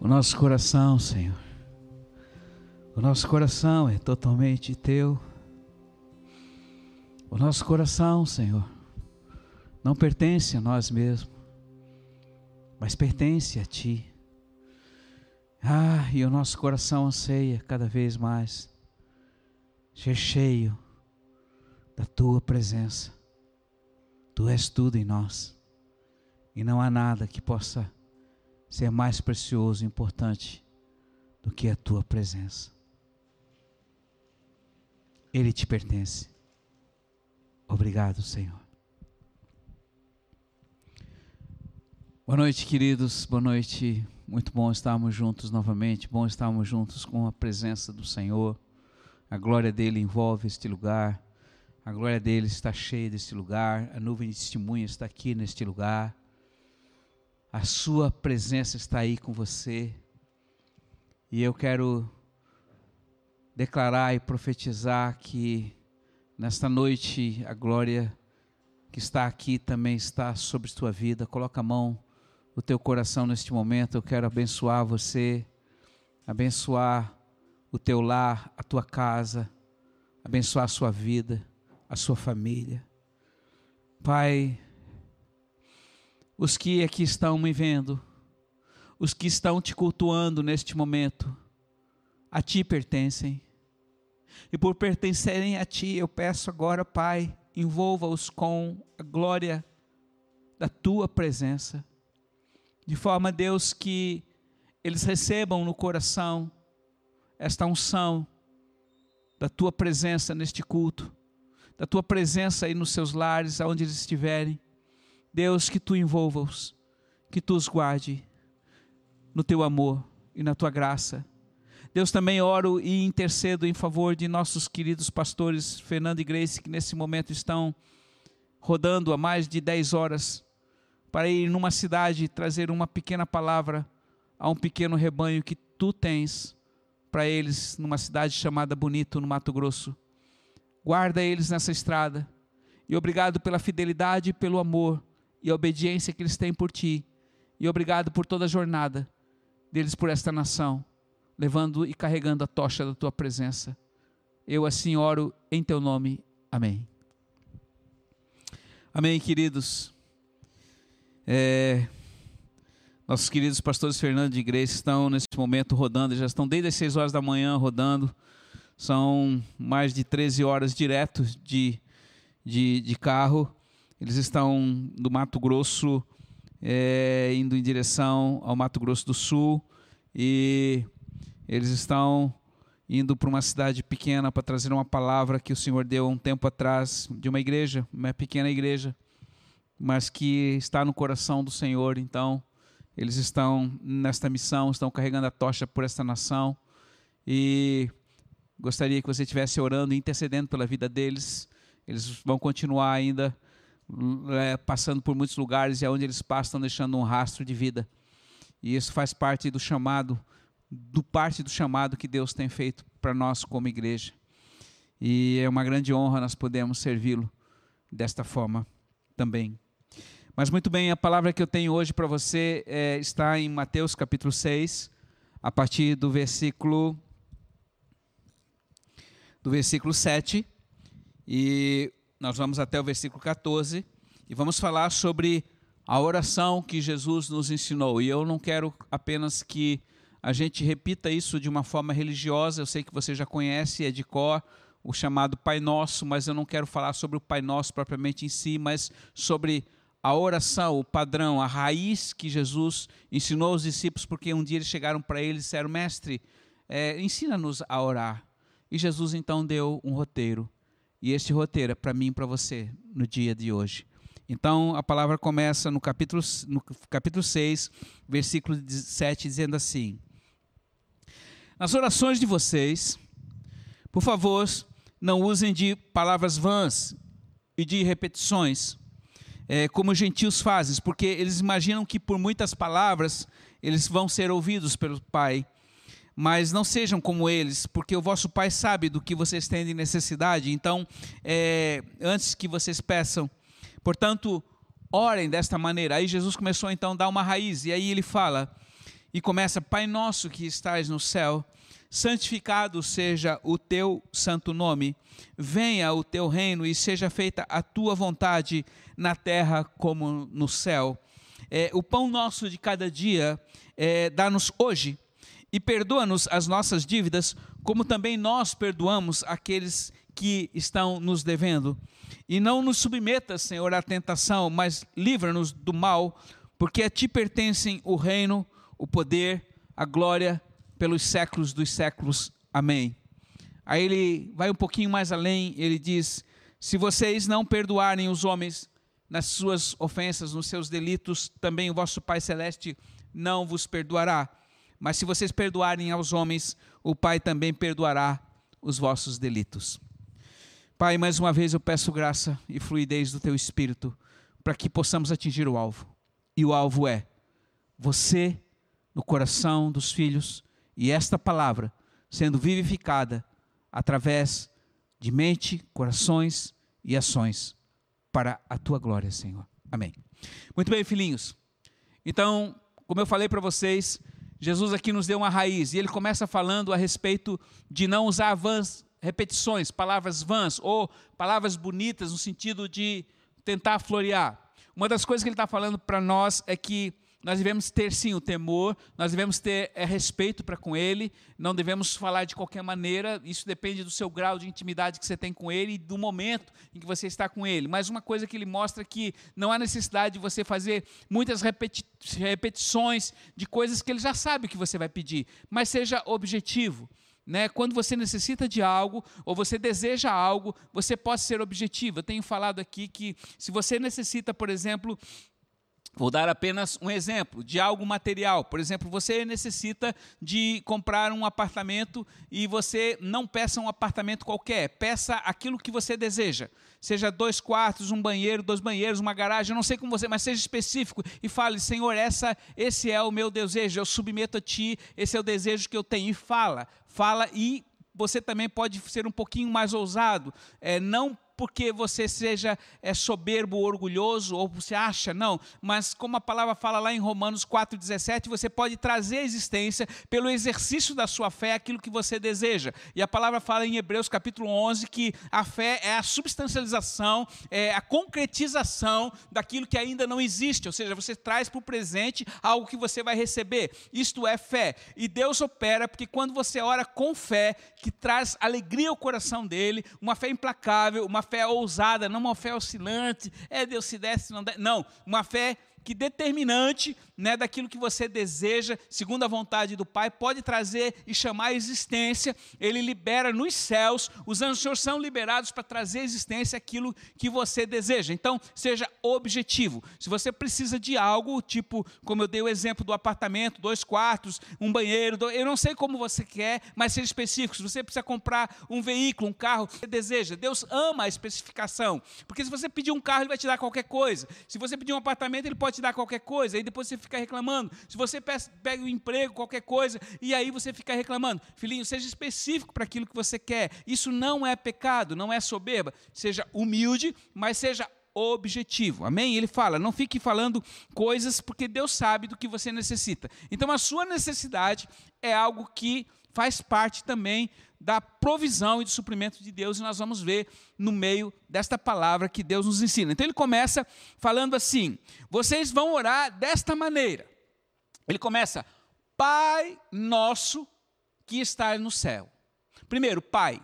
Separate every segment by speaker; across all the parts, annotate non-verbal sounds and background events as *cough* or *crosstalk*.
Speaker 1: O nosso coração, Senhor, o nosso coração é totalmente teu. O nosso coração, Senhor, não pertence a nós mesmos, mas pertence a Ti. Ah, e o nosso coração anseia cada vez mais ser cheio da Tua presença. Tu és tudo em nós, e não há nada que possa ser mais precioso e importante do que a Tua presença. Ele te pertence. Obrigado, Senhor. Boa noite, queridos. Boa noite. Muito bom estarmos juntos novamente. Bom estarmos juntos com a presença do Senhor. A glória dele envolve este lugar. A glória dele está cheia deste lugar. A nuvem de testemunha está aqui neste lugar. A sua presença está aí com você. E eu quero declarar e profetizar que nesta noite a glória que está aqui também está sobre tua vida. Coloca a mão o teu coração neste momento. Eu quero abençoar você, abençoar o teu lar, a tua casa, abençoar a sua vida, a sua família. Pai, os que aqui estão me vendo, os que estão te cultuando neste momento, a ti pertencem. E por pertencerem a ti, eu peço agora, Pai, envolva-os com a glória da tua presença de forma, Deus, que eles recebam no coração esta unção da tua presença neste culto, da tua presença aí nos seus lares, aonde eles estiverem. Deus, que tu envolva-os, que tu os guarde no teu amor e na tua graça. Deus, também oro e intercedo em favor de nossos queridos pastores Fernando e Grace, que nesse momento estão rodando há mais de 10 horas para ir numa cidade trazer uma pequena palavra a um pequeno rebanho que tu tens para eles numa cidade chamada Bonito, no Mato Grosso. Guarda eles nessa estrada e obrigado pela fidelidade, pelo amor e a obediência que eles têm por ti. E obrigado por toda a jornada deles por esta nação, levando e carregando a tocha da tua presença. Eu assim oro em teu nome. Amém. Amém, queridos. É, nossos queridos pastores Fernando de Igreja estão nesse momento rodando, já estão desde as 6 horas da manhã rodando. São mais de 13 horas direto de, de, de carro. Eles estão do Mato Grosso, é, indo em direção ao Mato Grosso do Sul. E eles estão indo para uma cidade pequena para trazer uma palavra que o Senhor deu um tempo atrás de uma igreja, uma pequena igreja mas que está no coração do Senhor. Então, eles estão nesta missão, estão carregando a tocha por esta nação. E gostaria que você estivesse orando intercedendo pela vida deles. Eles vão continuar ainda é, passando por muitos lugares e aonde eles passam estão deixando um rastro de vida. E isso faz parte do chamado, do parte do chamado que Deus tem feito para nós como igreja. E é uma grande honra nós podermos servi-lo desta forma também. Mas muito bem, a palavra que eu tenho hoje para você é, está em Mateus capítulo 6, a partir do versículo do versículo 7, e nós vamos até o versículo 14, e vamos falar sobre a oração que Jesus nos ensinou. E eu não quero apenas que a gente repita isso de uma forma religiosa, eu sei que você já conhece, é de cor, o chamado Pai Nosso, mas eu não quero falar sobre o Pai Nosso propriamente em si, mas sobre a oração, o padrão, a raiz que Jesus ensinou aos discípulos, porque um dia eles chegaram para ele e disseram: Mestre, é, ensina-nos a orar. E Jesus então deu um roteiro. E este roteiro é para mim e para você no dia de hoje. Então a palavra começa no capítulo, no capítulo 6, versículo 7, dizendo assim: Nas orações de vocês, por favor, não usem de palavras vãs e de repetições é, como os gentios fazem, porque eles imaginam que por muitas palavras eles vão ser ouvidos pelo Pai. Mas não sejam como eles, porque o vosso Pai sabe do que vocês têm de necessidade. Então, é, antes que vocês peçam, portanto, orem desta maneira. Aí Jesus começou então a dar uma raiz, e aí ele fala: e começa: Pai nosso que estás no céu, santificado seja o teu santo nome, venha o teu reino e seja feita a tua vontade na terra como no céu. É, o pão nosso de cada dia é, dá-nos hoje e perdoa-nos as nossas dívidas, como também nós perdoamos aqueles que estão nos devendo. E não nos submetas, Senhor, à tentação, mas livra-nos do mal, porque a ti pertencem o reino, o poder, a glória pelos séculos dos séculos. Amém. Aí ele vai um pouquinho mais além, ele diz: Se vocês não perdoarem os homens nas suas ofensas, nos seus delitos, também o vosso Pai Celeste não vos perdoará. Mas se vocês perdoarem aos homens, o Pai também perdoará os vossos delitos. Pai, mais uma vez eu peço graça e fluidez do teu espírito para que possamos atingir o alvo. E o alvo é você no coração dos filhos e esta palavra sendo vivificada através de mente, corações e ações para a tua glória, Senhor. Amém. Muito bem, filhinhos. Então, como eu falei para vocês, Jesus aqui nos deu uma raiz e ele começa falando a respeito de não usar vãs repetições, palavras vãs ou palavras bonitas no sentido de tentar florear. Uma das coisas que ele está falando para nós é que nós devemos ter sim o temor, nós devemos ter é, respeito para com Ele, não devemos falar de qualquer maneira, isso depende do seu grau de intimidade que você tem com Ele e do momento em que você está com Ele. Mas uma coisa que ele mostra que não há necessidade de você fazer muitas repeti repetições de coisas que Ele já sabe que você vai pedir, mas seja objetivo. Né, quando você necessita de algo ou você deseja algo, você pode ser objetivo. Eu tenho falado aqui que se você necessita, por exemplo, Vou dar apenas um exemplo de algo material. Por exemplo, você necessita de comprar um apartamento e você não peça um apartamento qualquer, peça aquilo que você deseja. Seja dois quartos, um banheiro, dois banheiros, uma garagem, eu não sei como você, mas seja específico e fale: Senhor, essa, esse é o meu desejo, eu submeto a Ti, esse é o desejo que eu tenho. E fala, fala e você também pode ser um pouquinho mais ousado. É, não porque você seja é, soberbo orgulhoso, ou você acha, não. Mas como a palavra fala lá em Romanos 4,17, você pode trazer à existência, pelo exercício da sua fé, aquilo que você deseja. E a palavra fala em Hebreus capítulo 11 que a fé é a substancialização, é a concretização daquilo que ainda não existe. Ou seja, você traz para o presente algo que você vai receber. Isto é fé. E Deus opera porque quando você ora com fé, que traz alegria ao coração dele, uma fé implacável, uma fé ousada, não uma fé oscilante, é Deus se desce, não desce. Não, uma fé que determinante né, daquilo que você deseja, segundo a vontade do Pai, pode trazer e chamar a existência. Ele libera nos céus, os anjos são liberados para trazer à existência aquilo que você deseja. Então, seja objetivo. Se você precisa de algo, tipo, como eu dei o exemplo do apartamento, dois quartos, um banheiro, eu não sei como você quer, mas seja específico. Se você precisa comprar um veículo, um carro, você deseja. Deus ama a especificação. Porque se você pedir um carro, ele vai te dar qualquer coisa. Se você pedir um apartamento, ele pode te dar qualquer coisa. E depois você fica fica reclamando. Se você pega um emprego, qualquer coisa, e aí você fica reclamando. Filhinho, seja específico para aquilo que você quer. Isso não é pecado, não é soberba. Seja humilde, mas seja objetivo. Amém? Ele fala: não fique falando coisas porque Deus sabe do que você necessita. Então a sua necessidade é algo que faz parte também da provisão e do suprimento de Deus, e nós vamos ver no meio desta palavra que Deus nos ensina. Então ele começa falando assim: vocês vão orar desta maneira. Ele começa, Pai nosso que está no céu. Primeiro, Pai.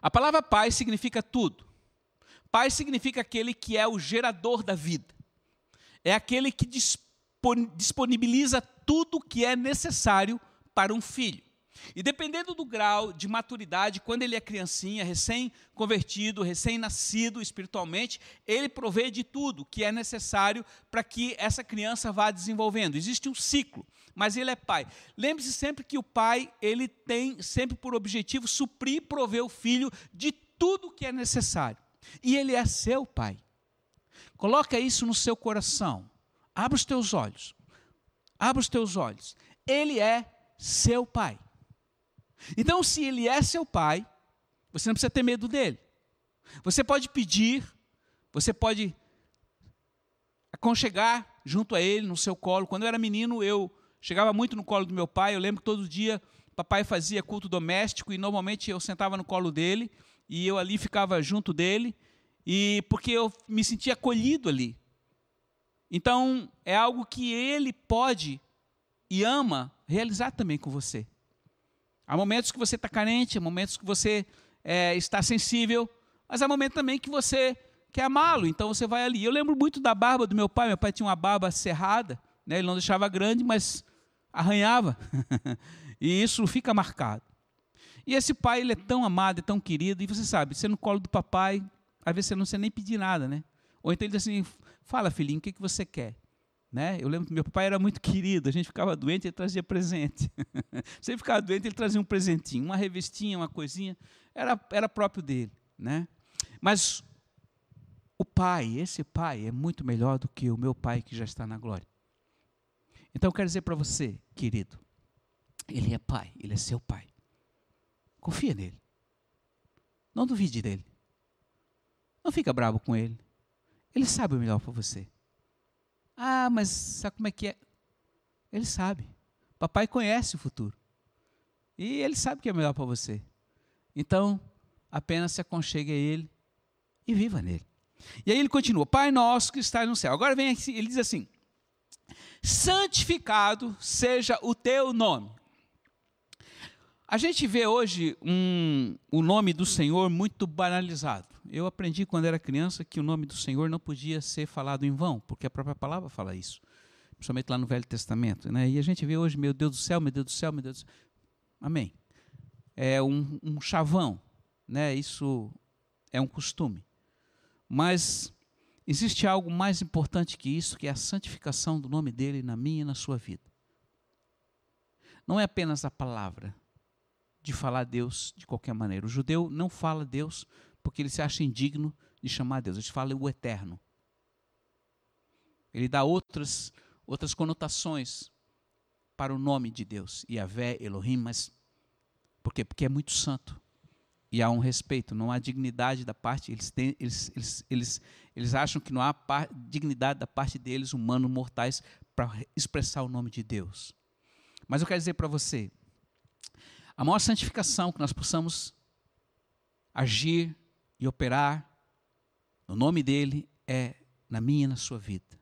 Speaker 1: A palavra Pai significa tudo. Pai significa aquele que é o gerador da vida. É aquele que disponibiliza tudo o que é necessário para um filho. E dependendo do grau de maturidade, quando ele é criancinha, recém-convertido, recém-nascido espiritualmente, ele provê de tudo que é necessário para que essa criança vá desenvolvendo. Existe um ciclo, mas ele é pai. Lembre-se sempre que o pai, ele tem sempre por objetivo suprir e prover o filho de tudo que é necessário. E ele é seu pai. Coloca isso no seu coração. Abra os teus olhos. Abra os teus olhos. Ele é seu pai. Então, se ele é seu pai, você não precisa ter medo dele. Você pode pedir, você pode aconchegar junto a ele, no seu colo. Quando eu era menino, eu chegava muito no colo do meu pai. Eu lembro que todo dia papai fazia culto doméstico e normalmente eu sentava no colo dele e eu ali ficava junto dele e porque eu me sentia acolhido ali. Então é algo que ele pode e ama realizar também com você. Há momentos que você está carente, há momentos que você é, está sensível, mas há momentos também que você quer amá-lo, então você vai ali. Eu lembro muito da barba do meu pai, meu pai tinha uma barba cerrada, né? ele não deixava grande, mas arranhava, *laughs* e isso fica marcado. E esse pai, ele é tão amado, é tão querido, e você sabe, você no colo do papai, às vezes você não precisa nem pedir nada, né? Ou então ele diz assim, fala filhinho, o que, que você quer? Né? Eu lembro que meu papai era muito querido, a gente ficava doente, ele trazia presente. *laughs* Você ficava doente, ele trazia um presentinho, uma revestinha, uma coisinha, era, era próprio dele. Né? Mas o pai, esse pai, é muito melhor do que o meu pai que já está na glória. Então eu quero dizer para você, querido, ele é pai, ele é seu pai. Confia nele. Não duvide dele. Não fica bravo com ele. Ele sabe o melhor para você. Ah, mas sabe como é que é? Ele sabe. Papai conhece o futuro. E ele sabe o que é melhor para você. Então, apenas se aconchegue a ele e viva nele. E aí ele continua: Pai nosso que está no céu. Agora vem aqui, ele diz assim: Santificado seja o teu nome. A gente vê hoje um, o nome do Senhor muito banalizado. Eu aprendi quando era criança que o nome do Senhor não podia ser falado em vão, porque a própria palavra fala isso. Principalmente lá no Velho Testamento. Né? E a gente vê hoje, meu Deus do céu, meu Deus do céu, meu Deus do céu. Amém. É um, um chavão. Né? Isso é um costume. Mas existe algo mais importante que isso, que é a santificação do nome dele na minha e na sua vida. Não é apenas a palavra de falar Deus de qualquer maneira. O judeu não fala Deus porque ele se acha indigno de chamar Deus. Ele fala o eterno. Ele dá outras, outras conotações para o nome de Deus, Yahvé, Elohim, mas por quê? Porque é muito santo. E há um respeito, não há dignidade da parte, eles, têm, eles, eles, eles, eles acham que não há par, dignidade da parte deles, humanos, mortais, para expressar o nome de Deus. Mas eu quero dizer para você, a maior santificação que nós possamos agir e operar no nome dele é na minha e na sua vida.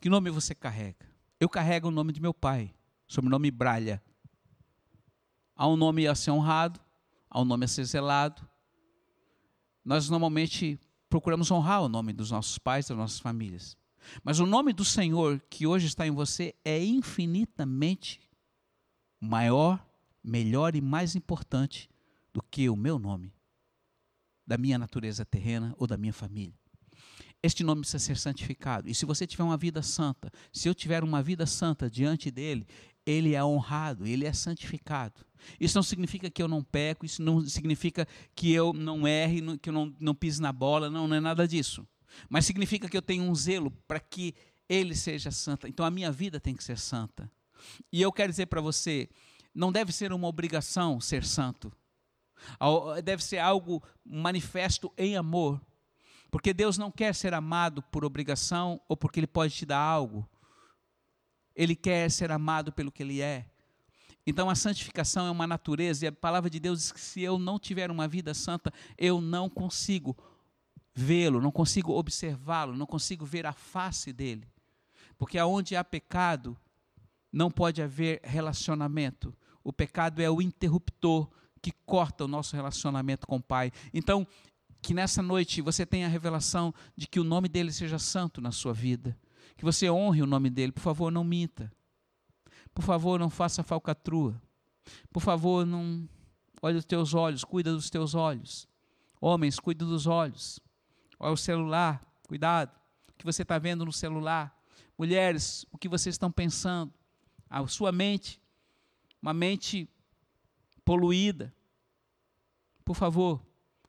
Speaker 1: Que nome você carrega? Eu carrego o nome de meu pai, sobrenome Bralha. Há um nome a ser honrado, há um nome a ser zelado. Nós normalmente procuramos honrar o nome dos nossos pais, das nossas famílias. Mas o nome do Senhor que hoje está em você é infinitamente maior, melhor e mais importante do que o meu nome da minha natureza terrena ou da minha família. Este nome precisa ser santificado. E se você tiver uma vida santa, se eu tiver uma vida santa diante dele, ele é honrado, ele é santificado. Isso não significa que eu não peco, isso não significa que eu não erre, que eu não, não pise na bola, não, não é nada disso. Mas significa que eu tenho um zelo para que ele seja santo. Então a minha vida tem que ser santa. E eu quero dizer para você, não deve ser uma obrigação ser santo deve ser algo manifesto em amor. Porque Deus não quer ser amado por obrigação ou porque Ele pode te dar algo. Ele quer ser amado pelo que Ele é. Então a santificação é uma natureza, e a palavra de Deus diz que se eu não tiver uma vida santa, eu não consigo vê-lo, não consigo observá-lo, não consigo ver a face dele. Porque aonde há pecado, não pode haver relacionamento. O pecado é o interruptor que corta o nosso relacionamento com o Pai. Então, que nessa noite você tenha a revelação de que o nome dele seja santo na sua vida. Que você honre o nome dele. Por favor, não minta. Por favor, não faça falcatrua. Por favor, não olhe os teus olhos, cuida dos teus olhos. Homens, cuida dos olhos. Olha o celular, cuidado. O que você está vendo no celular. Mulheres, o que vocês estão pensando. A sua mente, uma mente poluída. Por favor,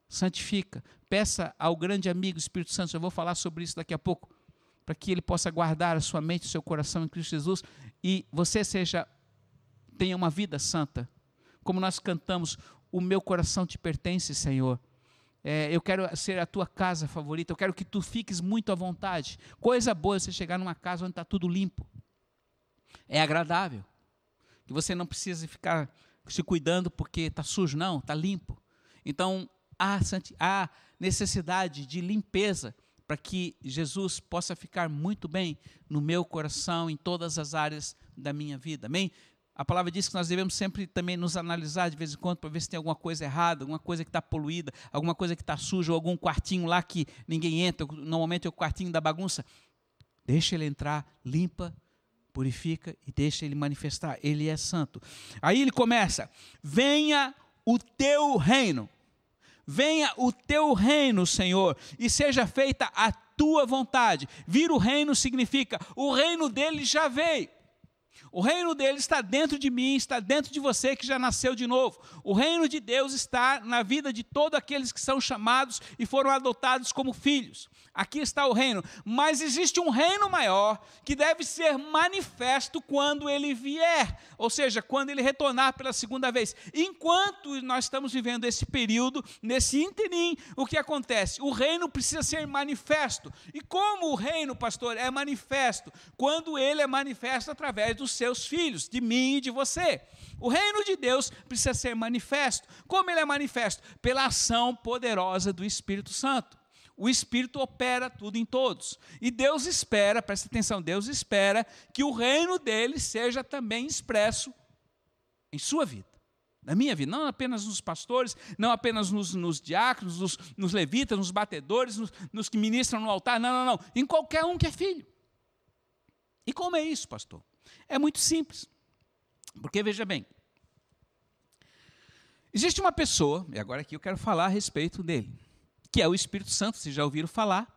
Speaker 1: santifica. Peça ao grande amigo Espírito Santo, eu vou falar sobre isso daqui a pouco, para que ele possa guardar a sua mente, o seu coração em Cristo Jesus e você seja tenha uma vida santa. Como nós cantamos, o meu coração te pertence, Senhor. É, eu quero ser a tua casa favorita, eu quero que tu fiques muito à vontade. Coisa boa é você chegar numa casa onde está tudo limpo. é agradável, que você não precisa ficar se cuidando porque está sujo, não, está limpo. Então, há, há necessidade de limpeza para que Jesus possa ficar muito bem no meu coração, em todas as áreas da minha vida. Amém? A palavra diz que nós devemos sempre também nos analisar de vez em quando para ver se tem alguma coisa errada, alguma coisa que está poluída, alguma coisa que está suja, ou algum quartinho lá que ninguém entra, normalmente é o quartinho da bagunça. Deixa ele entrar, limpa, purifica e deixa ele manifestar. Ele é santo. Aí ele começa: venha o teu reino. Venha o teu reino, Senhor, e seja feita a tua vontade. Vir o reino significa o reino dele já veio. O reino dele está dentro de mim, está dentro de você que já nasceu de novo. O reino de Deus está na vida de todos aqueles que são chamados e foram adotados como filhos. Aqui está o reino, mas existe um reino maior que deve ser manifesto quando ele vier, ou seja, quando ele retornar pela segunda vez. Enquanto nós estamos vivendo esse período, nesse interim, o que acontece? O reino precisa ser manifesto. E como o reino, pastor, é manifesto? Quando ele é manifesto através dos seus filhos, de mim e de você. O reino de Deus precisa ser manifesto. Como ele é manifesto? Pela ação poderosa do Espírito Santo. O Espírito opera tudo em todos. E Deus espera, presta atenção, Deus espera que o reino dele seja também expresso em sua vida, na minha vida, não apenas nos pastores, não apenas nos, nos diáconos, nos, nos, levitas, nos batedores, nos, nos que ministram no altar, não, não, não, em qualquer um que é filho. E como é isso, pastor? É muito simples. Porque veja bem, existe uma pessoa, e agora aqui eu quero falar a respeito dele que é o Espírito Santo, vocês já ouviram falar,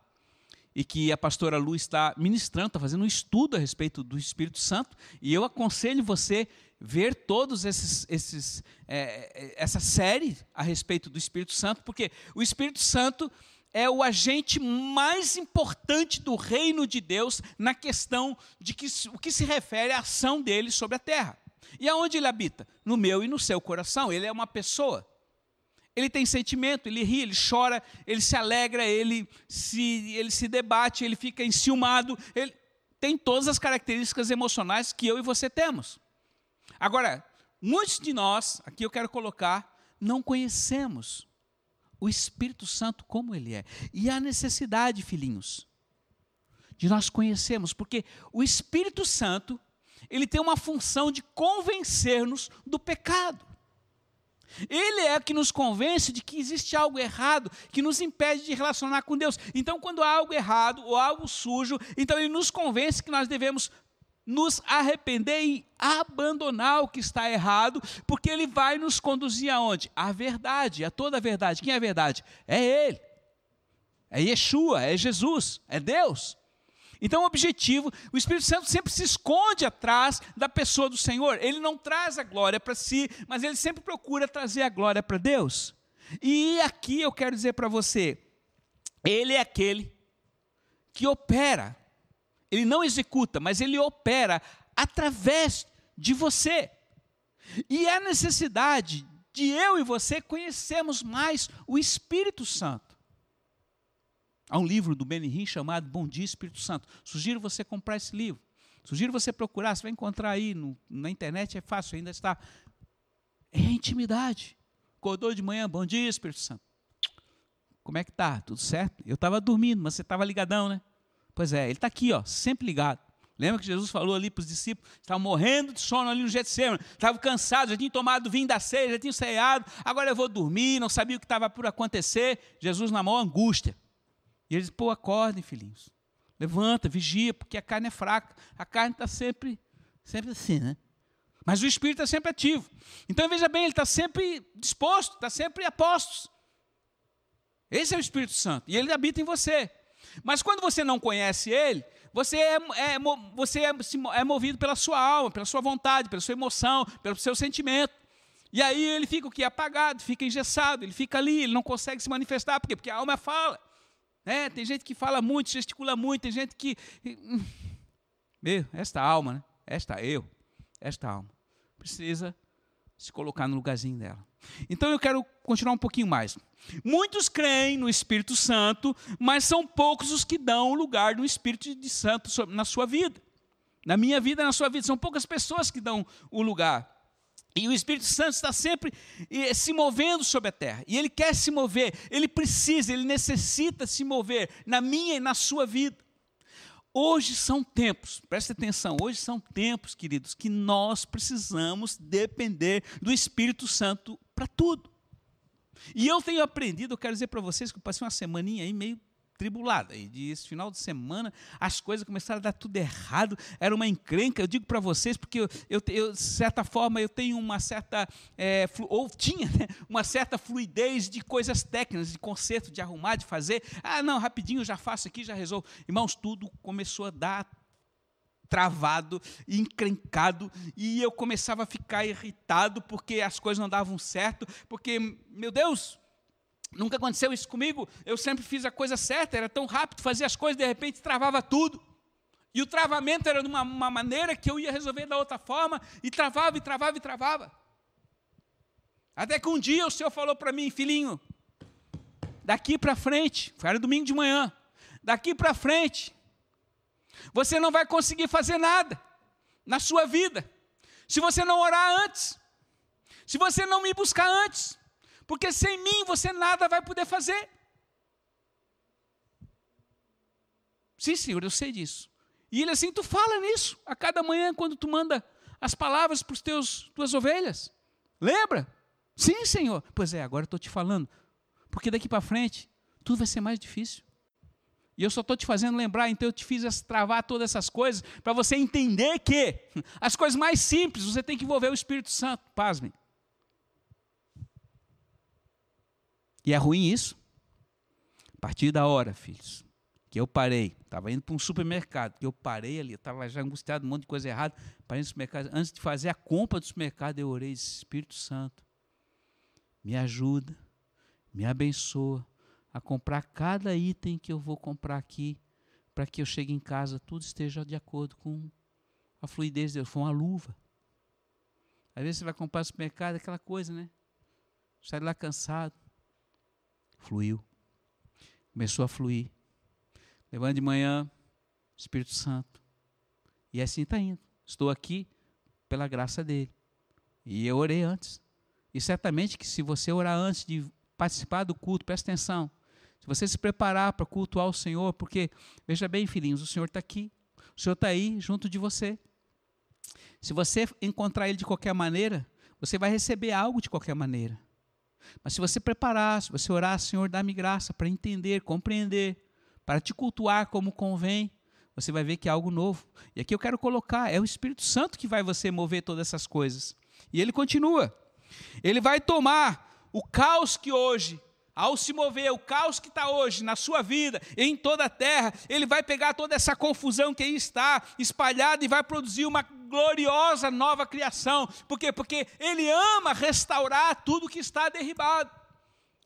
Speaker 1: e que a pastora Lu está ministrando, está fazendo um estudo a respeito do Espírito Santo, e eu aconselho você ver todos esses, esses é, essa série a respeito do Espírito Santo, porque o Espírito Santo é o agente mais importante do reino de Deus na questão de que, o que se refere à ação dele sobre a terra. E aonde ele habita? No meu e no seu coração. Ele é uma pessoa. Ele tem sentimento, ele ri, ele chora, ele se alegra, ele se, ele se debate, ele fica enciumado, ele tem todas as características emocionais que eu e você temos. Agora, muitos de nós, aqui eu quero colocar, não conhecemos o Espírito Santo como ele é. E há necessidade, filhinhos, de nós conhecermos, porque o Espírito Santo, ele tem uma função de convencer-nos do pecado. Ele é que nos convence de que existe algo errado que nos impede de relacionar com Deus. Então, quando há algo errado ou algo sujo, então ele nos convence que nós devemos nos arrepender e abandonar o que está errado, porque ele vai nos conduzir aonde? A verdade, a toda a verdade. Quem é a verdade? É ele. É Yeshua, é Jesus, é Deus. Então, o objetivo, o Espírito Santo sempre se esconde atrás da pessoa do Senhor. Ele não traz a glória para si, mas ele sempre procura trazer a glória para Deus. E aqui eu quero dizer para você, ele é aquele que opera. Ele não executa, mas ele opera através de você. E é necessidade de eu e você conhecermos mais o Espírito Santo. Há um livro do Benny chamado Bom Dia Espírito Santo. Sugiro você comprar esse livro. Sugiro você procurar, você vai encontrar aí no, na internet, é fácil, ainda está. É intimidade. Acordou de manhã, bom dia, Espírito Santo. Como é que tá? Tudo certo? Eu estava dormindo, mas você estava ligadão, né? Pois é, ele está aqui, ó, sempre ligado. Lembra que Jesus falou ali para os discípulos? Estavam morrendo de sono ali no Getsemane, estavam cansados, já tinham tomado vinho da ceia, já tinham ceado, agora eu vou dormir, não sabia o que estava por acontecer. Jesus na maior angústia. E eles, pô, acordem, filhinhos. Levanta, vigia, porque a carne é fraca. A carne está sempre, sempre assim, né? Mas o espírito está sempre ativo. Então veja bem, ele está sempre disposto, está sempre a postos. Esse é o Espírito Santo. E ele habita em você. Mas quando você não conhece ele, você é, é, você é, é movido pela sua alma, pela sua vontade, pela sua emoção, pelo seu sentimento. E aí ele fica o que? Apagado, fica engessado, ele fica ali, ele não consegue se manifestar. Por quê? Porque a alma fala. É, tem gente que fala muito, gesticula muito, tem gente que. Meu, esta alma, né? esta eu, esta alma, precisa se colocar no lugarzinho dela. Então eu quero continuar um pouquinho mais. Muitos creem no Espírito Santo, mas são poucos os que dão lugar do Espírito de Santo na sua vida. Na minha vida, na sua vida, são poucas pessoas que dão o lugar. E o Espírito Santo está sempre se movendo sobre a terra. E ele quer se mover, ele precisa, ele necessita se mover na minha e na sua vida. Hoje são tempos, preste atenção, hoje são tempos, queridos, que nós precisamos depender do Espírito Santo para tudo. E eu tenho aprendido, eu quero dizer para vocês que eu passei uma semaninha aí meio tribulada. E desse final de semana as coisas começaram a dar tudo errado, era uma encrenca. Eu digo para vocês porque eu, eu, eu, de certa forma, eu tenho uma certa, é, ou tinha, né, uma certa fluidez de coisas técnicas, de conserto, de arrumar, de fazer. Ah, não, rapidinho, já faço aqui, já resolvo. Irmãos, tudo começou a dar travado, encrencado, e eu começava a ficar irritado porque as coisas não davam certo, porque, meu Deus, Nunca aconteceu isso comigo. Eu sempre fiz a coisa certa, era tão rápido, fazia as coisas, de repente travava tudo. E o travamento era de uma, uma maneira que eu ia resolver da outra forma, e travava, e travava, e travava. Até que um dia o Senhor falou para mim, filhinho, daqui para frente, era domingo de manhã, daqui para frente, você não vai conseguir fazer nada na sua vida, se você não orar antes, se você não me buscar antes, porque sem mim você nada vai poder fazer. Sim, Senhor, eu sei disso. E ele assim, tu fala nisso a cada manhã quando tu manda as palavras para teus tuas ovelhas. Lembra? Sim, Senhor. Pois é, agora estou te falando. Porque daqui para frente tudo vai ser mais difícil. E eu só estou te fazendo lembrar, então eu te fiz travar todas essas coisas para você entender que as coisas mais simples você tem que envolver o Espírito Santo. Pasmem. E é ruim isso? A partir da hora, filhos, que eu parei, estava indo para um supermercado, que eu parei ali, estava já angustiado, um monte de coisa errada, parei no supermercado, antes de fazer a compra do supermercado, eu orei, Espírito Santo, me ajuda, me abençoa a comprar cada item que eu vou comprar aqui, para que eu chegue em casa, tudo esteja de acordo com a fluidez de Deus. Foi uma luva. Às vezes você vai comprar no supermercado, aquela coisa, né? Sai lá cansado. Fluiu. Começou a fluir. Levando de manhã, Espírito Santo. E assim está indo. Estou aqui pela graça dele. E eu orei antes. E certamente que se você orar antes de participar do culto, presta atenção. Se você se preparar para cultuar o Senhor, porque, veja bem, filhinhos, o Senhor está aqui. O Senhor está aí junto de você. Se você encontrar Ele de qualquer maneira, você vai receber algo de qualquer maneira. Mas se você preparar, se você orar, Senhor, dá-me graça para entender, compreender, para te cultuar como convém, você vai ver que é algo novo. E aqui eu quero colocar, é o Espírito Santo que vai você mover todas essas coisas. E ele continua. Ele vai tomar o caos que hoje ao se mover, o caos que está hoje na sua vida, em toda a terra, ele vai pegar toda essa confusão que aí está espalhada e vai produzir uma gloriosa nova criação. Por quê? Porque ele ama restaurar tudo que está derribado.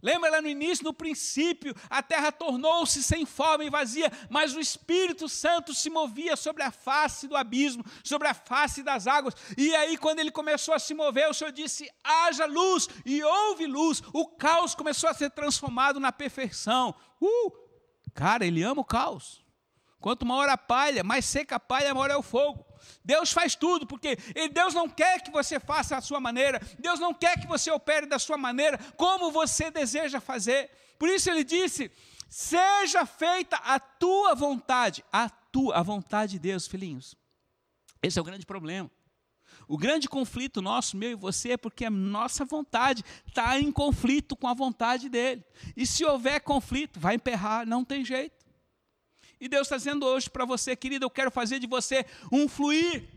Speaker 1: Lembra lá no início, no princípio, a terra tornou-se sem forma e vazia, mas o Espírito Santo se movia sobre a face do abismo, sobre a face das águas. E aí, quando ele começou a se mover, o Senhor disse: haja luz, e houve luz. O caos começou a ser transformado na perfeição. Uh! Cara, ele ama o caos. Quanto maior a palha, mais seca a palha, maior é o fogo. Deus faz tudo, porque Deus não quer que você faça a sua maneira, Deus não quer que você opere da sua maneira, como você deseja fazer. Por isso ele disse: seja feita a tua vontade, a tua, a vontade de Deus, filhinhos. Esse é o grande problema. O grande conflito nosso, meu e você, é porque a nossa vontade está em conflito com a vontade dele. E se houver conflito, vai emperrar, não tem jeito. E Deus está dizendo hoje para você, querido, eu quero fazer de você um fluir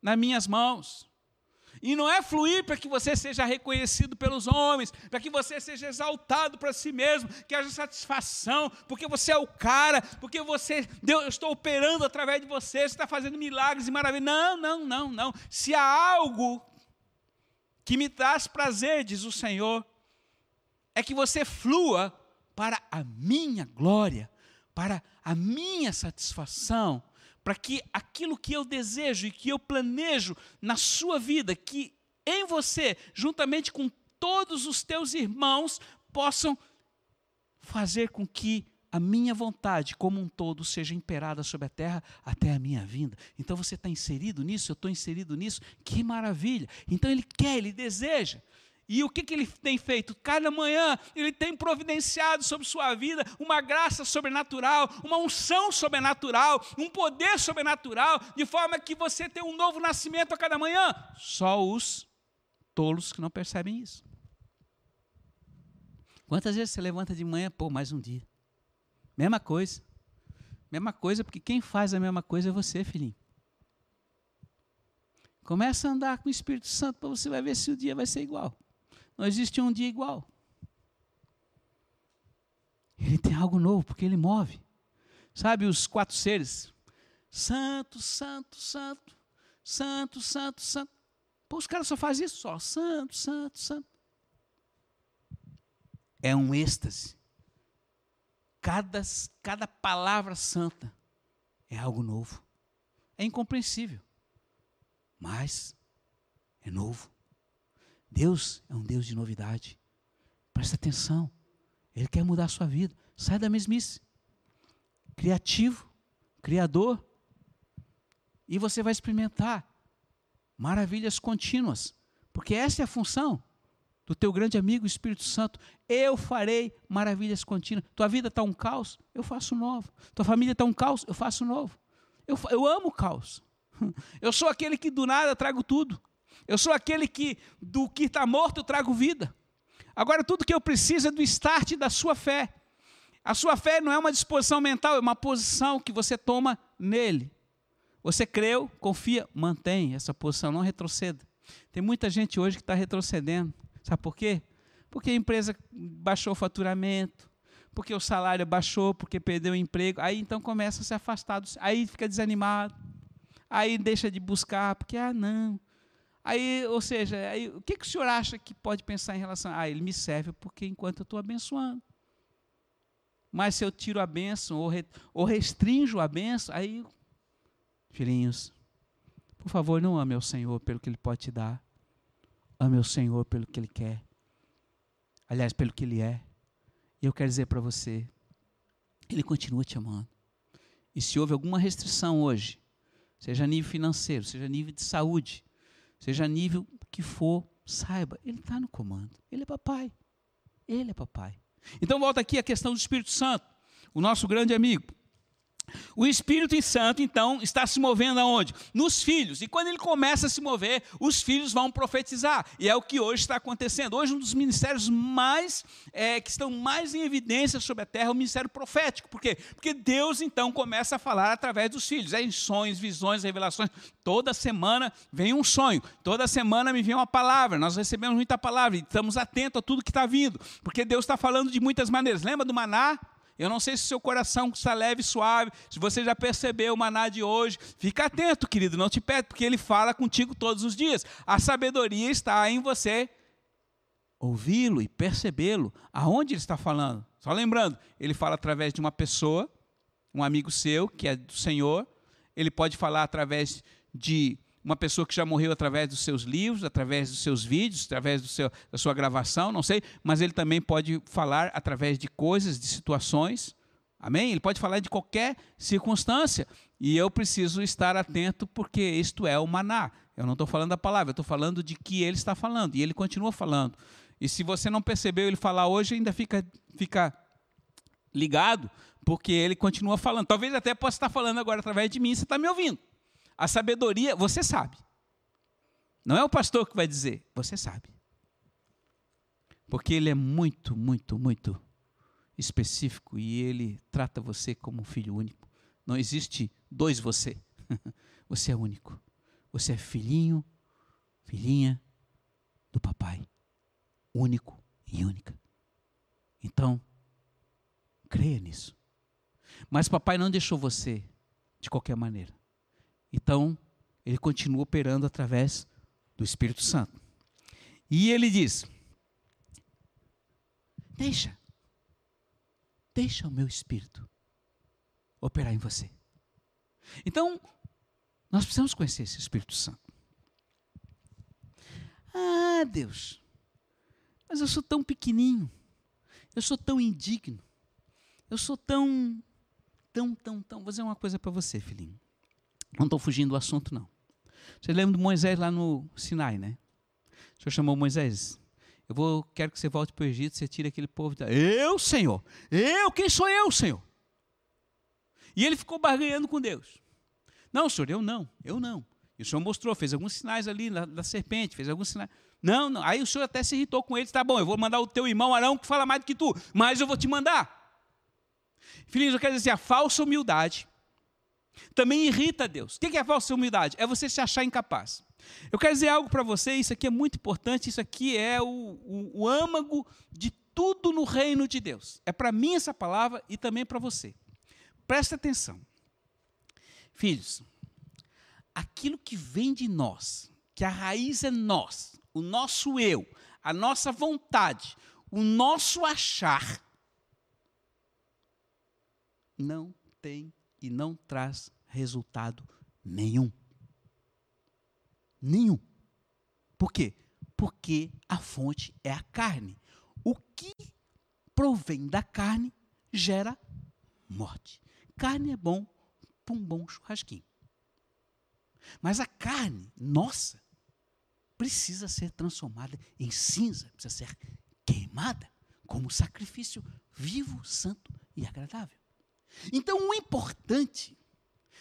Speaker 1: nas minhas mãos. E não é fluir para que você seja reconhecido pelos homens, para que você seja exaltado para si mesmo, que haja satisfação, porque você é o cara, porque você, Deus, eu estou operando através de você, você está fazendo milagres e maravilhas. Não, não, não, não. Se há algo que me traz prazer, diz o Senhor, é que você flua para a minha glória, para a minha satisfação, para que aquilo que eu desejo e que eu planejo na sua vida, que em você, juntamente com todos os teus irmãos, possam fazer com que a minha vontade como um todo seja imperada sobre a terra até a minha vinda. Então você está inserido nisso, eu estou inserido nisso, que maravilha. Então ele quer, ele deseja. E o que, que ele tem feito? Cada manhã ele tem providenciado sobre sua vida uma graça sobrenatural, uma unção sobrenatural, um poder sobrenatural, de forma que você tem um novo nascimento a cada manhã. Só os tolos que não percebem isso. Quantas vezes você levanta de manhã, pô, mais um dia? Mesma coisa. Mesma coisa, porque quem faz a mesma coisa é você, filhinho. Começa a andar com o Espírito Santo para você vai ver se o dia vai ser igual. Não existe um dia igual. Ele tem algo novo, porque ele move. Sabe os quatro seres? Santo, santo, santo, santo, santo, santo. Pô, os caras só fazem isso só. Santo, santo, santo. É um êxtase. Cada, cada palavra santa é algo novo. É incompreensível. Mas é novo. Deus é um Deus de novidade. Presta atenção. Ele quer mudar a sua vida. Sai da mesmice. Criativo, criador. E você vai experimentar maravilhas contínuas. Porque essa é a função do teu grande amigo Espírito Santo. Eu farei maravilhas contínuas. Tua vida está um caos, eu faço novo. Tua família está um caos, eu faço novo. Eu, eu amo o caos. *laughs* Eu sou aquele que do nada trago tudo. Eu sou aquele que, do que está morto, eu trago vida. Agora, tudo que eu preciso é do start da sua fé. A sua fé não é uma disposição mental, é uma posição que você toma nele. Você creu, confia, mantém essa posição, não retroceda. Tem muita gente hoje que está retrocedendo. Sabe por quê? Porque a empresa baixou o faturamento, porque o salário baixou, porque perdeu o emprego. Aí então começa a se afastar, aí fica desanimado, aí deixa de buscar, porque, ah, não, Aí, ou seja, aí, o que, que o senhor acha que pode pensar em relação a, ah, ele me serve porque enquanto eu estou abençoando. Mas se eu tiro a bênção ou, re, ou restringo a bênção, aí, filhinhos, por favor, não ame o Senhor pelo que Ele pode te dar. Ame o Senhor pelo que Ele quer. Aliás, pelo que Ele é. E eu quero dizer para você, Ele continua te amando. E se houve alguma restrição hoje, seja nível financeiro, seja nível de saúde, seja nível que for, saiba, Ele está no comando. Ele é papai. Ele é papai. Então volta aqui a questão do Espírito Santo, o nosso grande amigo. O Espírito Santo, então, está se movendo aonde? Nos filhos. E quando ele começa a se mover, os filhos vão profetizar. E é o que hoje está acontecendo. Hoje, um dos ministérios mais é, que estão mais em evidência sobre a terra é o ministério profético. Por quê? Porque Deus, então, começa a falar através dos filhos. É em sonhos, visões, revelações. Toda semana vem um sonho. Toda semana me vem uma palavra. Nós recebemos muita palavra e estamos atentos a tudo que está vindo. Porque Deus está falando de muitas maneiras. Lembra do maná? Eu não sei se seu coração está leve e suave, se você já percebeu o maná de hoje. Fica atento, querido, não te pede, porque ele fala contigo todos os dias. A sabedoria está em você ouvi-lo e percebê-lo. Aonde ele está falando? Só lembrando, ele fala através de uma pessoa, um amigo seu, que é do Senhor. Ele pode falar através de uma pessoa que já morreu através dos seus livros, através dos seus vídeos, através do seu, da sua gravação, não sei, mas ele também pode falar através de coisas, de situações. Amém? Ele pode falar de qualquer circunstância. E eu preciso estar atento porque isto é o maná. Eu não estou falando da palavra, eu estou falando de que ele está falando. E ele continua falando. E se você não percebeu ele falar hoje, ainda fica, fica ligado, porque ele continua falando. Talvez até possa estar falando agora através de mim, você está me ouvindo. A sabedoria, você sabe. Não é o pastor que vai dizer, você sabe. Porque ele é muito, muito, muito específico e ele trata você como um filho único. Não existe dois você. *laughs* Você é único. Você é filhinho, filhinha do papai. Único e única. Então, creia nisso. Mas papai não deixou você de qualquer maneira. Então, ele continua operando através do Espírito Santo. E ele diz: Deixa, deixa o meu Espírito operar em você. Então, nós precisamos conhecer esse Espírito Santo. Ah, Deus, mas eu sou tão pequenininho, eu sou tão indigno, eu sou tão, tão, tão, tão. Vou dizer uma coisa para você, filhinho. Não estou fugindo do assunto, não. Você lembra de Moisés lá no Sinai, né? O Senhor chamou Moisés. Eu vou, quero que você volte para o Egito, você tire aquele povo. De... Eu, Senhor. Eu, quem sou eu, Senhor? E ele ficou barganhando com Deus. Não, Senhor, eu não, eu não. E o Senhor mostrou, fez alguns sinais ali da, da serpente, fez alguns sinais. Não, não. Aí o Senhor até se irritou com ele. Tá bom, eu vou mandar o teu irmão Arão que fala mais do que tu, mas eu vou te mandar. Filhinhos, eu quero dizer, a falsa humildade também irrita Deus. O que é falsa humildade? É você se achar incapaz. Eu quero dizer algo para você, isso aqui é muito importante, isso aqui é o, o, o âmago de tudo no reino de Deus. É para mim essa palavra e também para você. Presta atenção. Filhos, aquilo que vem de nós, que a raiz é nós, o nosso eu, a nossa vontade, o nosso achar, não tem e não traz resultado nenhum. Nenhum. Por quê? Porque a fonte é a carne. O que provém da carne gera morte. Carne é bom para um bom churrasquinho. Mas a carne, nossa, precisa ser transformada em cinza, precisa ser queimada como sacrifício vivo, santo e agradável. Então, o importante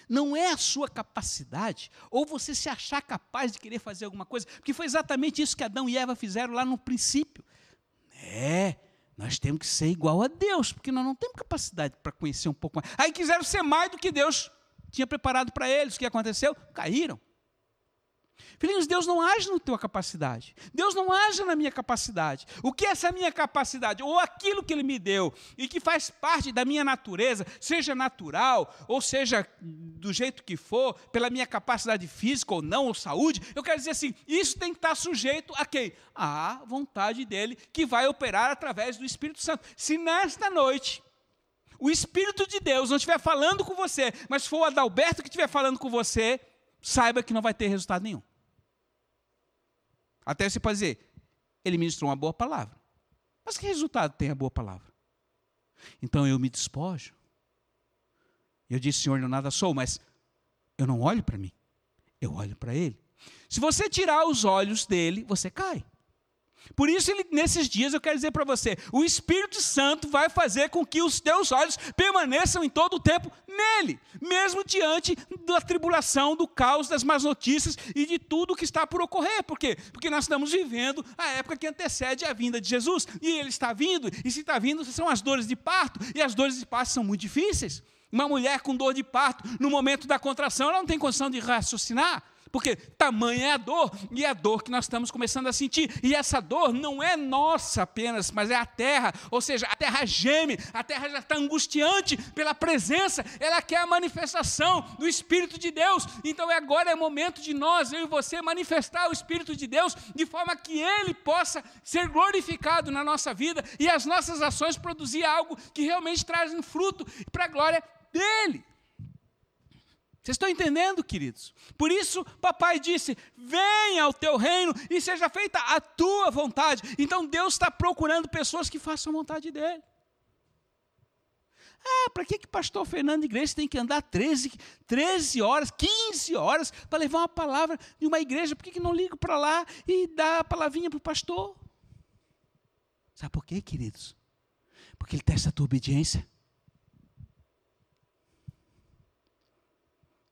Speaker 1: não é a sua capacidade, ou você se achar capaz de querer fazer alguma coisa, porque foi exatamente isso que Adão e Eva fizeram lá no princípio. É, nós temos que ser igual a Deus, porque nós não temos capacidade para conhecer um pouco mais. Aí quiseram ser mais do que Deus tinha preparado para eles. O que aconteceu? Caíram. Filhinhos, Deus não age na tua capacidade. Deus não age na minha capacidade. O que é essa minha capacidade? Ou aquilo que Ele me deu e que faz parte da minha natureza, seja natural, ou seja do jeito que for, pela minha capacidade física ou não, ou saúde, eu quero dizer assim: isso tem que estar sujeito a quem? À vontade dele, que vai operar através do Espírito Santo. Se nesta noite o Espírito de Deus não estiver falando com você, mas for o Adalberto que estiver falando com você, saiba que não vai ter resultado nenhum. Até você pode dizer, ele ministrou uma boa palavra. Mas que resultado tem a boa palavra? Então eu me despojo. Eu disse, Senhor, não nada sou, mas eu não olho para mim. Eu olho para Ele. Se você tirar os olhos dele, você cai. Por isso, ele, nesses dias, eu quero dizer para você: o Espírito Santo vai fazer com que os teus olhos permaneçam em todo o tempo nele, mesmo diante da tribulação, do caos, das más notícias e de tudo que está por ocorrer. Por quê? Porque nós estamos vivendo a época que antecede a vinda de Jesus, e ele está vindo, e se está vindo, são as dores de parto, e as dores de parto são muito difíceis. Uma mulher com dor de parto, no momento da contração, ela não tem condição de raciocinar. Porque tamanha é a dor, e é a dor que nós estamos começando a sentir. E essa dor não é nossa apenas, mas é a terra. Ou seja, a terra geme, a terra já está angustiante pela presença, ela quer a manifestação do Espírito de Deus. Então agora é momento de nós, eu e você, manifestar o Espírito de Deus de forma que ele possa ser glorificado na nossa vida e as nossas ações produzir algo que realmente trazem fruto para a glória dele. Vocês estão entendendo, queridos? Por isso, papai disse: venha ao teu reino e seja feita a tua vontade. Então, Deus está procurando pessoas que façam a vontade dele. Ah, para que, que pastor Fernando Igreja tem que andar 13, 13 horas, 15 horas para levar uma palavra de uma igreja? Por que, que não ligo para lá e dá a palavrinha para o pastor? Sabe por quê, queridos? Porque ele testa a tua obediência.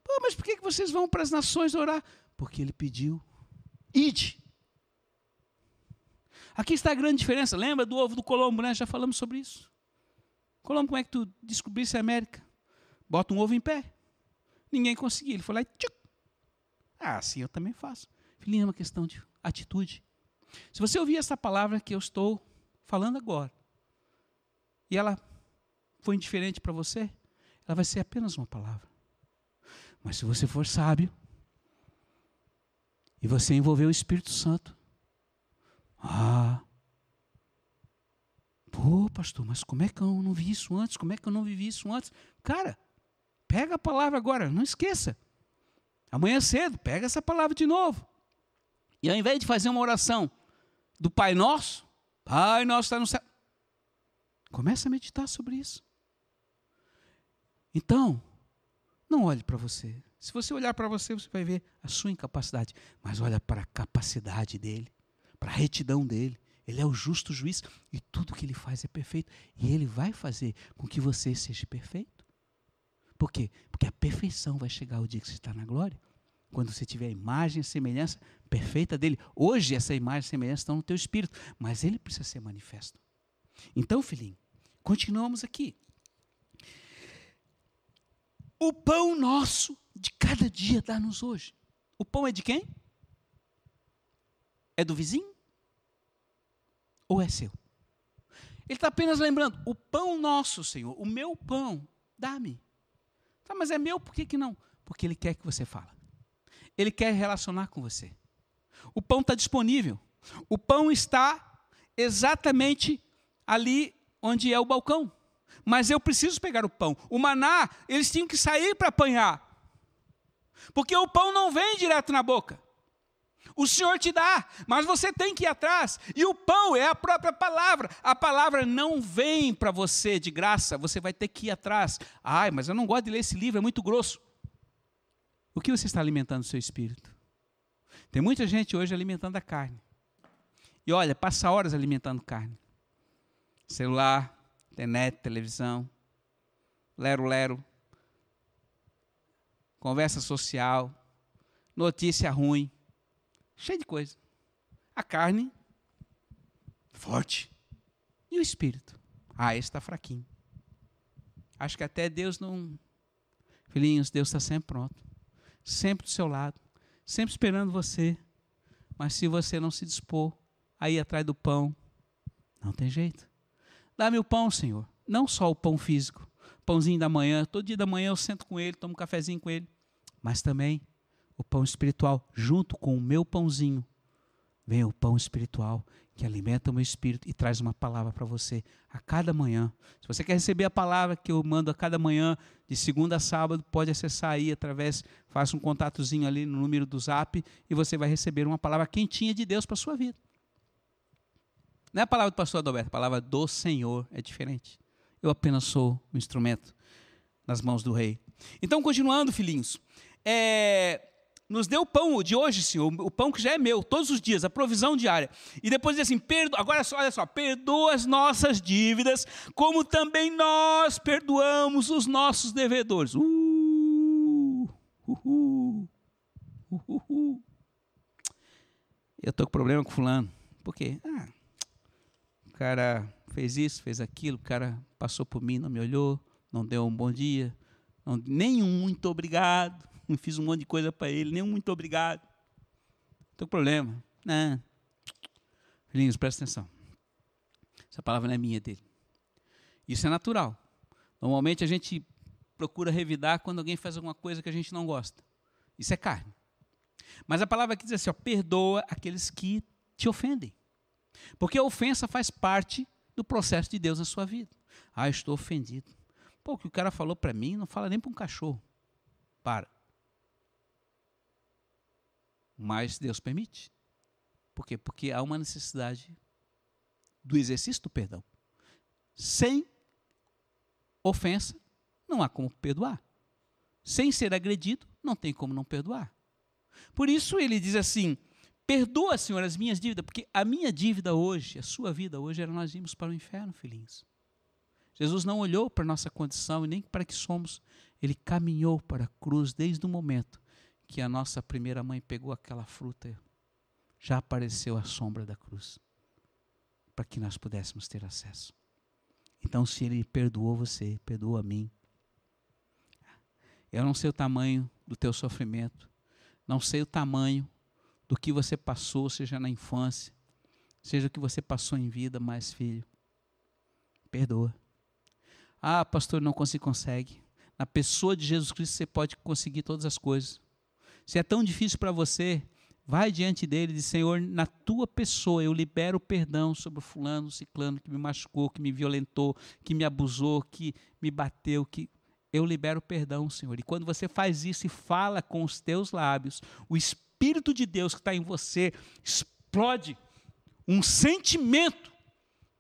Speaker 1: Pô, mas por que vocês vão para as nações orar? Porque ele pediu. Ide. Aqui está a grande diferença. Lembra do ovo do Colombo, né? Já falamos sobre isso. Colombo, como é que tu descobrisse a América? Bota um ovo em pé. Ninguém conseguiu. Ele foi lá e tchuc. Ah, assim eu também faço. Filhinho, é uma questão de atitude. Se você ouvir essa palavra que eu estou falando agora, e ela foi indiferente para você, ela vai ser apenas uma palavra. Mas se você for sábio, e você envolver o Espírito Santo, ah, pô, pastor, mas como é que eu não vi isso antes? Como é que eu não vivi isso antes? Cara, pega a palavra agora, não esqueça. Amanhã cedo, pega essa palavra de novo. E ao invés de fazer uma oração do Pai Nosso, Pai Nosso está no céu, começa a meditar sobre isso. Então, não olhe para você. Se você olhar para você, você vai ver a sua incapacidade. Mas olha para a capacidade dele, para a retidão dele. Ele é o justo juiz e tudo que ele faz é perfeito. E ele vai fazer com que você seja perfeito. Por quê? Porque a perfeição vai chegar o dia que você está na glória. Quando você tiver a imagem e semelhança perfeita dele. Hoje essa imagem e semelhança estão no teu espírito, mas ele precisa ser manifesto. Então, filhinho, continuamos aqui. O pão nosso de cada dia dá-nos hoje. O pão é de quem? É do vizinho? Ou é seu? Ele está apenas lembrando: o pão nosso, Senhor, o meu pão, dá-me. Tá, mas é meu, por que, que não? Porque Ele quer que você fale. Ele quer relacionar com você. O pão está disponível. O pão está exatamente ali onde é o balcão. Mas eu preciso pegar o pão. O maná, eles tinham que sair para apanhar. Porque o pão não vem direto na boca. O Senhor te dá, mas você tem que ir atrás. E o pão é a própria palavra. A palavra não vem para você de graça, você vai ter que ir atrás. Ai, mas eu não gosto de ler esse livro, é muito grosso. O que você está alimentando o seu espírito? Tem muita gente hoje alimentando a carne. E olha, passa horas alimentando carne. Celular, internet, televisão, lero-lero, conversa social, notícia ruim, cheio de coisa. A carne, forte. E o espírito? Ah, esse está fraquinho. Acho que até Deus não. Filhinhos, Deus está sempre pronto. Sempre do seu lado. Sempre esperando você. Mas se você não se dispor a ir atrás do pão, não tem jeito. Dá-me o pão, Senhor. Não só o pão físico. Pãozinho da manhã. Todo dia da manhã eu sento com ele, tomo um cafezinho com ele. Mas também o pão espiritual, junto com o meu pãozinho, vem o pão espiritual que alimenta o meu espírito e traz uma palavra para você a cada manhã. Se você quer receber a palavra que eu mando a cada manhã, de segunda a sábado, pode acessar aí através, faça um contatozinho ali no número do Zap e você vai receber uma palavra quentinha de Deus para sua vida. Não é a palavra do pastor Adalberto, a palavra do Senhor é diferente. Eu apenas sou um instrumento nas mãos do rei. Então, continuando, filhinhos, é, nos deu o pão de hoje, Senhor, o pão que já é meu, todos os dias, a provisão diária. E depois diz assim: perdo, agora olha só, perdoa as nossas dívidas, como também nós perdoamos os nossos devedores. Uh, uh, uh, uh, Eu estou com problema com fulano. Por quê? Ah, cara fez isso, fez aquilo, o cara passou por mim, não me olhou, não deu um bom dia, não, nenhum muito obrigado *laughs* não fiz um monte de coisa para ele, nem um muito obrigado. Não tem problema. Não. Filhinhos, presta atenção. Essa palavra não é minha, é dele. Isso é natural. Normalmente a gente procura revidar quando alguém faz alguma coisa que a gente não gosta. Isso é carne. Mas a palavra aqui diz assim: ó, perdoa aqueles que te ofendem. Porque a ofensa faz parte do processo de Deus na sua vida. Ah, estou ofendido. Pô, o que o cara falou para mim não fala nem para um cachorro. Para. Mas Deus permite. Por quê? Porque há uma necessidade do exercício do perdão. Sem ofensa, não há como perdoar. Sem ser agredido, não tem como não perdoar. Por isso ele diz assim: Perdoa, Senhor, as minhas dívidas, porque a minha dívida hoje, a sua vida hoje, era nós irmos para o inferno, filhinhos. Jesus não olhou para a nossa condição e nem para que somos, ele caminhou para a cruz desde o momento que a nossa primeira mãe pegou aquela fruta, já apareceu a sombra da cruz, para que nós pudéssemos ter acesso. Então, se Ele perdoou você, perdoa a mim. Eu não sei o tamanho do teu sofrimento, não sei o tamanho do que você passou, seja na infância, seja o que você passou em vida, mas filho, perdoa. Ah, pastor, não consigo, consegue. Na pessoa de Jesus Cristo você pode conseguir todas as coisas. Se é tão difícil para você, vai diante dele e diz: Senhor, na tua pessoa eu libero perdão sobre o fulano, o ciclano que me machucou, que me violentou, que me abusou, que me bateu, que eu libero perdão, Senhor. E quando você faz isso e fala com os teus lábios, o Espírito de Deus que está em você explode um sentimento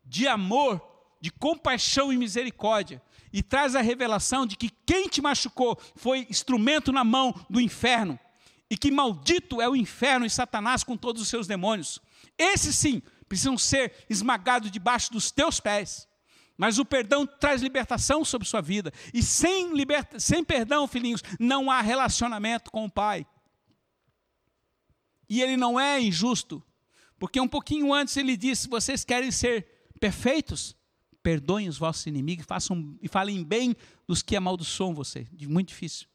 Speaker 1: de amor, de compaixão e misericórdia e traz a revelação de que quem te machucou foi instrumento na mão do inferno e que maldito é o inferno e Satanás com todos os seus demônios. Esses sim precisam ser esmagados debaixo dos teus pés. Mas o perdão traz libertação sobre sua vida. E sem, liberta, sem perdão, filhinhos, não há relacionamento com o Pai. E ele não é injusto, porque um pouquinho antes ele disse: vocês querem ser perfeitos? Perdoem os vossos inimigos façam, e falem bem dos que amaldiçoam você. Muito difícil,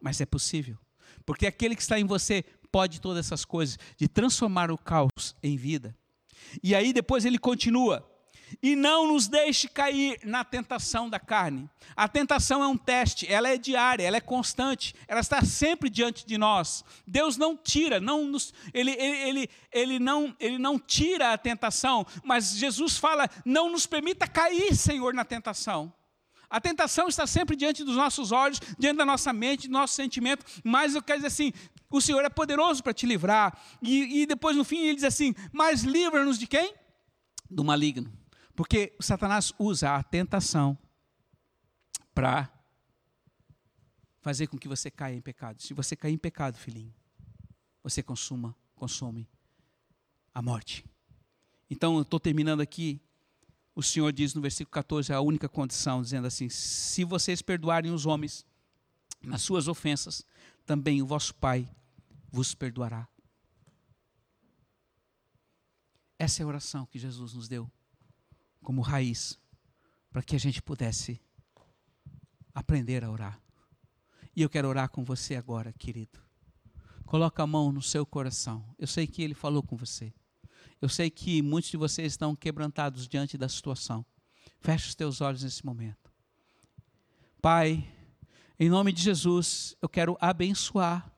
Speaker 1: mas é possível. Porque aquele que está em você pode todas essas coisas, de transformar o caos em vida. E aí depois ele continua: e não nos deixe cair na tentação da carne. A tentação é um teste, ela é diária, ela é constante, ela está sempre diante de nós. Deus não tira, não nos, ele, ele, ele, ele, não, ele não tira a tentação, mas Jesus fala: não nos permita cair, Senhor, na tentação. A tentação está sempre diante dos nossos olhos, diante da nossa mente, do nosso sentimento, mas eu quero dizer assim: o Senhor é poderoso para te livrar. E, e depois no fim ele diz assim: mas livra-nos de quem? Do maligno. Porque Satanás usa a tentação para fazer com que você caia em pecado. Se você cair em pecado, filhinho, você consuma, consome a morte. Então, eu estou terminando aqui. O Senhor diz no versículo 14 a única condição, dizendo assim: Se vocês perdoarem os homens nas suas ofensas, também o vosso Pai vos perdoará. Essa é a oração que Jesus nos deu como raiz para que a gente pudesse aprender a orar. E eu quero orar com você agora, querido. Coloca a mão no seu coração. Eu sei que ele falou com você. Eu sei que muitos de vocês estão quebrantados diante da situação. Feche os teus olhos nesse momento. Pai, em nome de Jesus, eu quero abençoar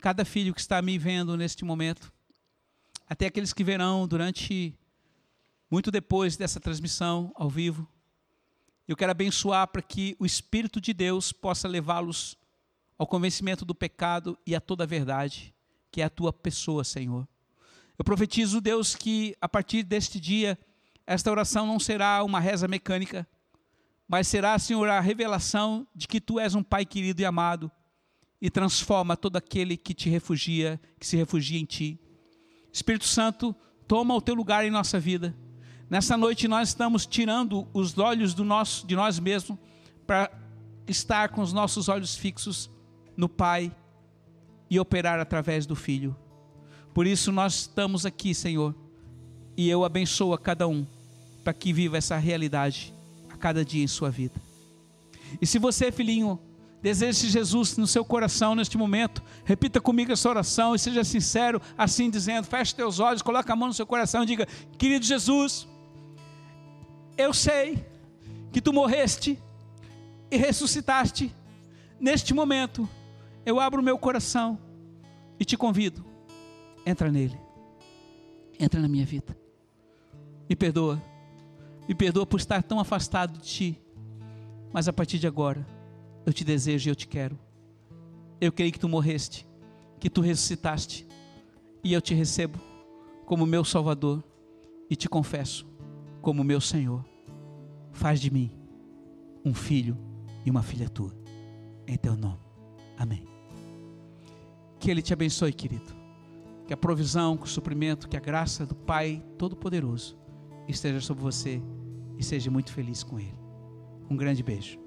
Speaker 1: cada filho que está me vendo neste momento, até aqueles que verão durante muito depois dessa transmissão ao vivo. Eu quero abençoar para que o Espírito de Deus possa levá-los ao convencimento do pecado e a toda a verdade, que é a tua pessoa, Senhor. Eu profetizo, Deus, que a partir deste dia, esta oração não será uma reza mecânica, mas será, Senhor, a revelação de que tu és um Pai querido e amado e transforma todo aquele que te refugia, que se refugia em ti. Espírito Santo, toma o teu lugar em nossa vida Nessa noite nós estamos tirando os olhos do nosso, de nós mesmos para estar com os nossos olhos fixos no Pai e operar através do Filho. Por isso nós estamos aqui, Senhor, e eu abençoo a cada um para que viva essa realidade a cada dia em sua vida. E se você, filhinho, deseja Jesus no seu coração neste momento, repita comigo essa oração e seja sincero, assim dizendo: feche teus olhos, coloque a mão no seu coração e diga: Querido Jesus, eu sei que tu morreste e ressuscitaste. Neste momento, eu abro o meu coração e te convido. Entra nele. Entra na minha vida. Me perdoa. Me perdoa por estar tão afastado de ti. Mas a partir de agora, eu te desejo e eu te quero. Eu creio que tu morreste, que tu ressuscitaste. E eu te recebo como meu Salvador e te confesso como meu Senhor. Faz de mim um filho e uma filha tua. Em teu nome. Amém. Que Ele te abençoe, querido. Que a provisão, que o suprimento, que a graça do Pai Todo-Poderoso esteja sobre você e seja muito feliz com Ele. Um grande beijo.